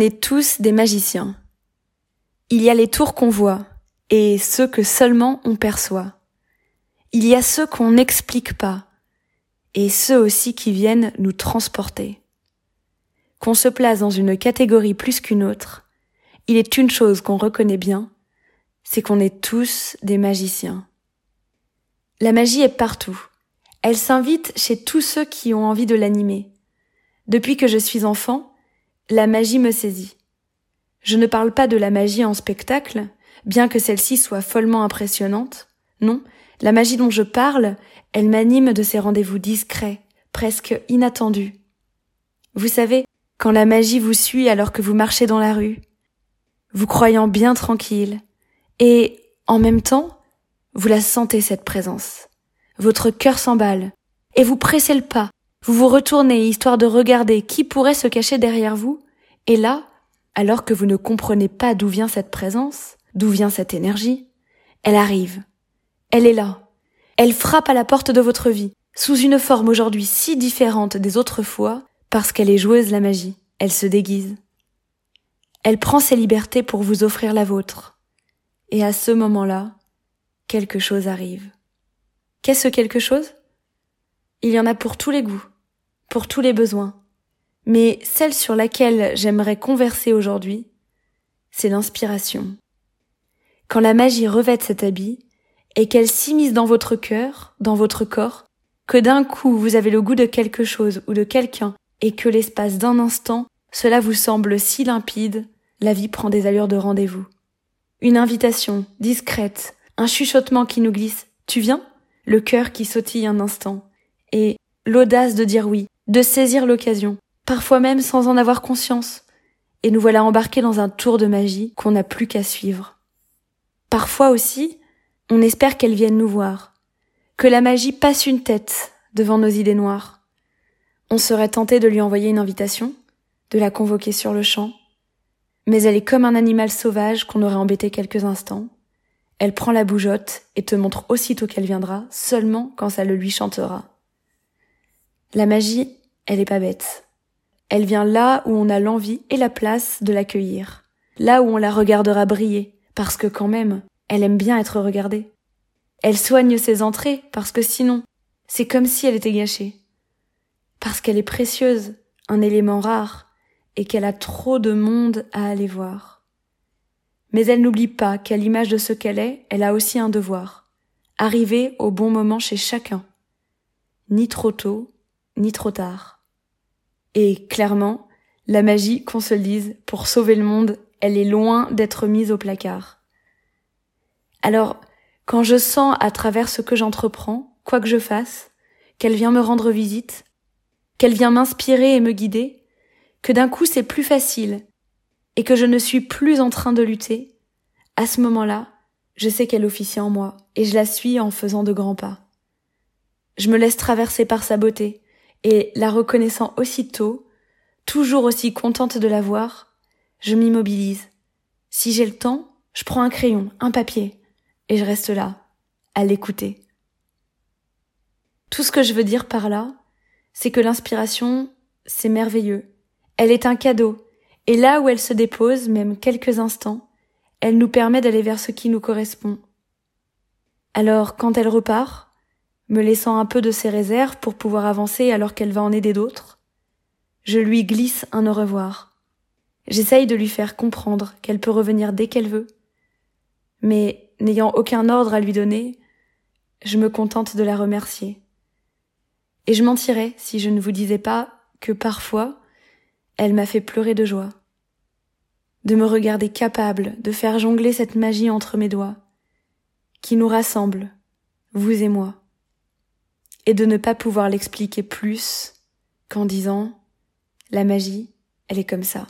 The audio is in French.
On est tous des magiciens. Il y a les tours qu'on voit et ceux que seulement on perçoit. Il y a ceux qu'on n'explique pas et ceux aussi qui viennent nous transporter. Qu'on se place dans une catégorie plus qu'une autre, il est une chose qu'on reconnaît bien, c'est qu'on est tous des magiciens. La magie est partout. Elle s'invite chez tous ceux qui ont envie de l'animer. Depuis que je suis enfant, la magie me saisit. Je ne parle pas de la magie en spectacle, bien que celle-ci soit follement impressionnante. Non, la magie dont je parle, elle m'anime de ces rendez-vous discrets, presque inattendus. Vous savez, quand la magie vous suit alors que vous marchez dans la rue, vous croyant bien tranquille, et en même temps, vous la sentez cette présence. Votre cœur s'emballe, et vous pressez le pas, vous vous retournez histoire de regarder qui pourrait se cacher derrière vous, et là, alors que vous ne comprenez pas d'où vient cette présence, d'où vient cette énergie, elle arrive. Elle est là. Elle frappe à la porte de votre vie, sous une forme aujourd'hui si différente des autres fois, parce qu'elle est joueuse la magie. Elle se déguise. Elle prend ses libertés pour vous offrir la vôtre. Et à ce moment-là, quelque chose arrive. Qu'est-ce quelque chose? Il y en a pour tous les goûts, pour tous les besoins. Mais celle sur laquelle j'aimerais converser aujourd'hui, c'est l'inspiration. Quand la magie revêt cet habit, et qu'elle s'immisce dans votre cœur, dans votre corps, que d'un coup vous avez le goût de quelque chose ou de quelqu'un, et que l'espace d'un instant, cela vous semble si limpide, la vie prend des allures de rendez-vous. Une invitation, discrète, un chuchotement qui nous glisse, tu viens? Le cœur qui sautille un instant. Et l'audace de dire oui, de saisir l'occasion, parfois même sans en avoir conscience. Et nous voilà embarqués dans un tour de magie qu'on n'a plus qu'à suivre. Parfois aussi, on espère qu'elle vienne nous voir, que la magie passe une tête devant nos idées noires. On serait tenté de lui envoyer une invitation, de la convoquer sur le champ, mais elle est comme un animal sauvage qu'on aurait embêté quelques instants. Elle prend la bougeotte et te montre aussitôt qu'elle viendra, seulement quand ça le lui chantera. La magie, elle est pas bête. Elle vient là où on a l'envie et la place de l'accueillir, là où on la regardera briller, parce que quand même, elle aime bien être regardée. Elle soigne ses entrées parce que sinon, c'est comme si elle était gâchée. Parce qu'elle est précieuse, un élément rare, et qu'elle a trop de monde à aller voir. Mais elle n'oublie pas qu'à l'image de ce qu'elle est, elle a aussi un devoir. Arriver au bon moment chez chacun. Ni trop tôt, ni trop tard. Et clairement, la magie, qu'on se le dise, pour sauver le monde, elle est loin d'être mise au placard. Alors, quand je sens à travers ce que j'entreprends, quoi que je fasse, qu'elle vient me rendre visite, qu'elle vient m'inspirer et me guider, que d'un coup c'est plus facile, et que je ne suis plus en train de lutter, à ce moment-là, je sais qu'elle officie en moi, et je la suis en faisant de grands pas. Je me laisse traverser par sa beauté, et la reconnaissant aussitôt, toujours aussi contente de la voir, je m'immobilise. Si j'ai le temps, je prends un crayon, un papier, et je reste là, à l'écouter. Tout ce que je veux dire par là, c'est que l'inspiration, c'est merveilleux. Elle est un cadeau, et là où elle se dépose, même quelques instants, elle nous permet d'aller vers ce qui nous correspond. Alors, quand elle repart, me laissant un peu de ses réserves pour pouvoir avancer alors qu'elle va en aider d'autres, je lui glisse un au revoir. J'essaye de lui faire comprendre qu'elle peut revenir dès qu'elle veut. Mais n'ayant aucun ordre à lui donner, je me contente de la remercier. Et je mentirais si je ne vous disais pas que parfois, elle m'a fait pleurer de joie. De me regarder capable de faire jongler cette magie entre mes doigts, qui nous rassemble, vous et moi, et de ne pas pouvoir l'expliquer plus qu'en disant, la magie, elle est comme ça.